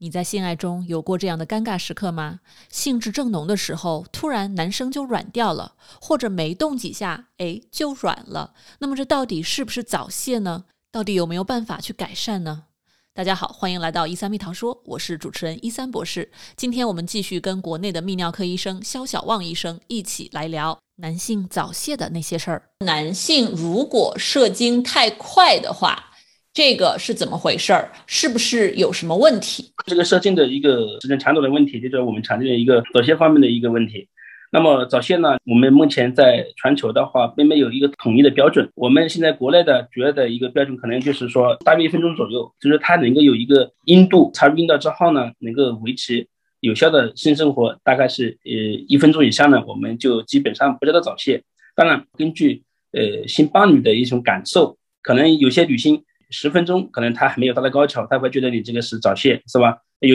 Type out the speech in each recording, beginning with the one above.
你在性爱中有过这样的尴尬时刻吗？兴致正浓的时候，突然男生就软掉了，或者没动几下，哎，就软了。那么这到底是不是早泄呢？到底有没有办法去改善呢？大家好，欢迎来到一三蜜桃说，我是主持人一三博士。今天我们继续跟国内的泌尿科医生肖小旺医生一起来聊男性早泄的那些事儿。男性如果射精太快的话，这个是怎么回事儿？是不是有什么问题？这个射精的一个时间长短的问题，就是我们常见的一个早泄方面的一个问题。那么早泄呢，我们目前在全球的话，并没有一个统一的标准。我们现在国内的主要的一个标准，可能就是说大约一分钟左右，就是它能够有一个阴度，插入阴道之后呢，能够维持有效的性生活，大概是呃一分钟以下呢，我们就基本上不叫做早泄。当然，根据呃性伴侣的一种感受，可能有些女性。十分钟可能他还没有达到高潮，他会觉得你这个是早泄，是吧？有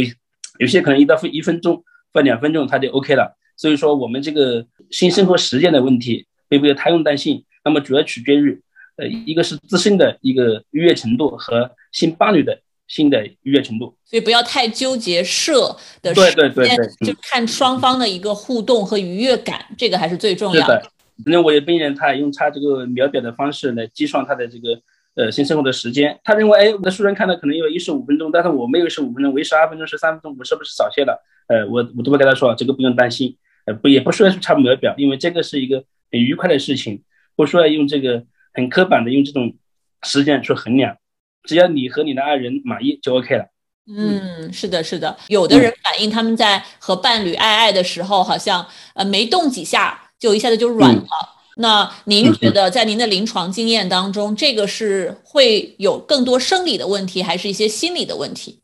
有些可能一到分一分钟或两分钟他就 OK 了。所以说我们这个性生活时间的问题会不会太用担心？那么主要取决于呃一个是自身的一个愉悦程度和性伴侣的性的愉悦程度。所以不要太纠结射的时间，就看双方的一个互动和愉悦感，这个还是最重要的。那我有病人他用他这个秒表的方式来计算他的这个。呃，性生活的时间，他认为，哎，我的书上看到可能有一十五分钟，但是我没有十五分钟，为十二分钟、十三分钟，我是不是早泄了？呃，我我都会跟他说，这个不用担心，呃，不也不需要去查秒表，因为这个是一个很愉快的事情，不需要用这个很刻板的用这种时间去衡量，只要你和你的爱人满意就 OK 了。嗯，是的，是的，有的人反映他们在和伴侣爱爱的时候，好像呃没动几下就一下子就软了。那您觉得，在您的临床经验当中，这个是会有更多生理的问题，还是一些心理的问题？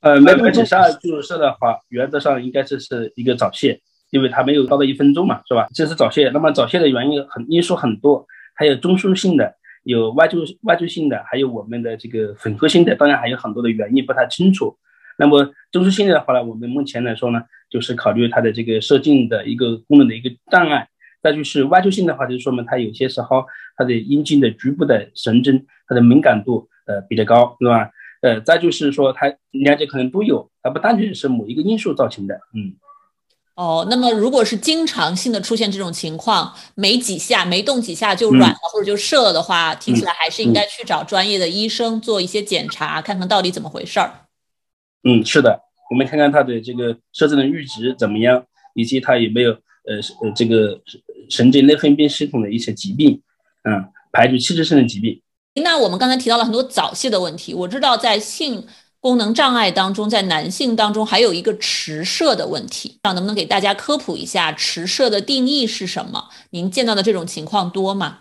呃，没有几下就射的话，原则上应该这是一个早泄，因为它没有到达一分钟嘛，是吧？这是早泄。那么早泄的原因很因素很多，还有中枢性的，有外周外周性的，还有我们的这个混合性的，当然还有很多的原因不太清楚。那么中枢性的话呢，我们目前来说呢，就是考虑它的这个射精的一个功能的一个障碍。再就是外周性的话，就是说明它有些时候它的阴茎的局部的神经它的敏感度呃比较高，是吧？呃，再就是说它两者可能都有，它不单纯是某一个因素造成的。嗯。哦，那么如果是经常性的出现这种情况，没几下没动几下就软了或者就射了的话，听起来还是应该去找专业的医生做一些检查，看看到底怎么回事儿。嗯，是的，我们看看他的这个射精的阈值怎么样，以及他有没有呃呃这个。神经内分泌系统的一些疾病，嗯，排除器质性的疾病。那我们刚才提到了很多早泄的问题，我知道在性功能障碍当中，在男性当中还有一个迟射的问题，那能不能给大家科普一下迟射的定义是什么？您见到的这种情况多吗？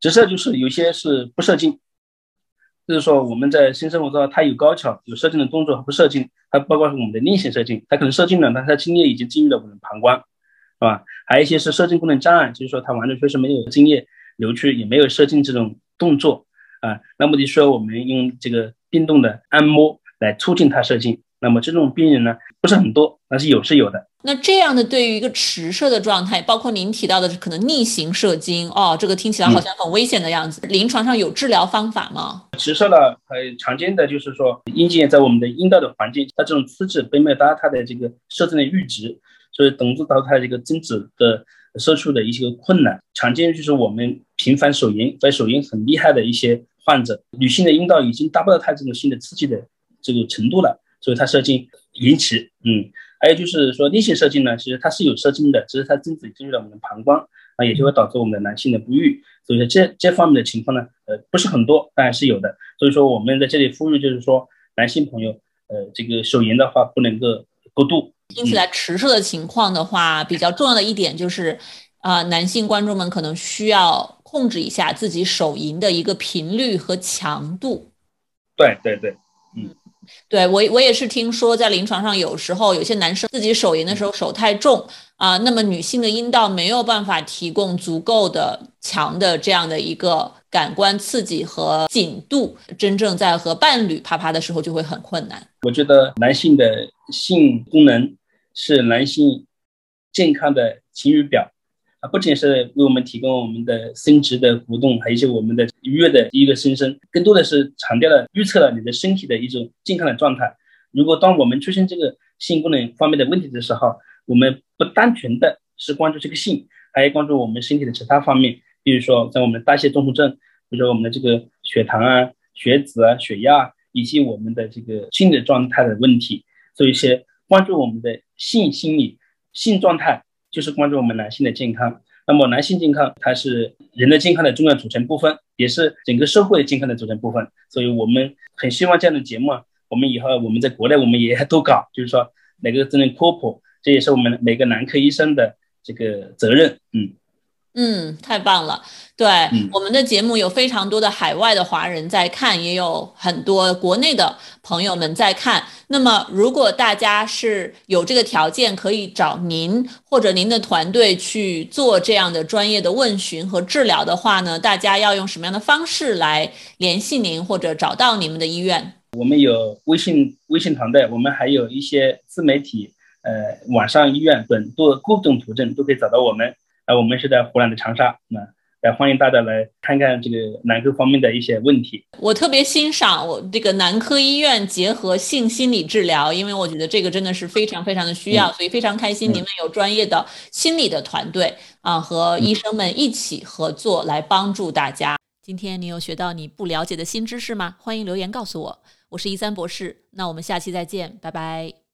直射就是有些是不射精，就是说我们在性生活中，它有高潮、有射精的动作和不射精，它包括是我们的另行射精，它可能射精了，但是它精液已经进入了我们的膀胱。是吧？还有一些是射精功能障碍，就是说他完全确实没有精液流出，也没有射精这种动作啊。那么就需要我们用这个电动的按摩来促进他射精。那么这种病人呢，不是很多，但是有是有的。那这样的对于一个迟射的状态，包括您提到的可能逆行射精哦，这个听起来好像很危险的样子。临床上有治疗方法吗？迟射呢，很常见的就是说阴茎在我们的阴道的环境，它这种刺激被没有达到它的这个射精的阈值。所以导致到它这个精子的射出的一些困难，常见就是我们频繁手淫，在手淫很厉害的一些患者，女性的阴道已经达不到她这种性的刺激的这个程度了，所以她射精延迟。嗯，还有就是说逆性射精呢，其实它是有射精的，只是它精子进入了我们的膀胱，啊，也就会导致我们的男性的不育。所以说这这方面的情况呢，呃，不是很多，但是有的。所以说我们在这里呼吁就是说，男性朋友，呃，这个手淫的话不能够过度。听起来迟射的情况的话，比较重要的一点就是，啊，男性观众们可能需要控制一下自己手淫的一个频率和强度。对对对，嗯，对我我也是听说，在临床上有时候有些男生自己手淫的时候手太重啊，那么女性的阴道没有办法提供足够的强的这样的一个感官刺激和紧度，真正在和伴侣啪啪的时候就会很困难。我觉得男性的性功能是男性健康的晴雨表。啊，不仅是为我们提供我们的生殖的活动，还有一些我们的愉悦的一个生生，更多的是强调了预测了你的身体的一种健康的状态。如果当我们出现这个性功能方面的问题的时候，我们不单纯的是关注这个性，还要关注我们身体的其他方面，比如说在我们代谢综合症，比如说我们的这个血糖啊、血脂啊、血压，以及我们的这个性的状态的问题，做一些关注我们的性心理、性状态。就是关注我们男性的健康，那么男性健康它是人的健康的重要组成部分，也是整个社会的健康的组成部分。所以我们很希望这样的节目啊，我们以后我们在国内我们也多搞，就是说哪个真正科普，这也是我们每个男科医生的这个责任。嗯。嗯，太棒了！对我们的节目有非常多的海外的华人在看，也有很多国内的朋友们在看。那么，如果大家是有这个条件，可以找您或者您的团队去做这样的专业的问询和治疗的话呢，大家要用什么样的方式来联系您或者找到你们的医院？我们有微信微信团队，我们还有一些自媒体，呃，网上医院等多各种途径都可以找到我们。啊，我们是在湖南的长沙，那来欢迎大家来看看这个男科方面的一些问题。我特别欣赏我这个男科医院结合性心理治疗，因为我觉得这个真的是非常非常的需要，所以非常开心你们有专业的心理的团队啊，和医生们一起合作来帮助大家。今天你有学到你不了解的新知识吗？欢迎留言告诉我。我是一三博士，那我们下期再见，拜拜。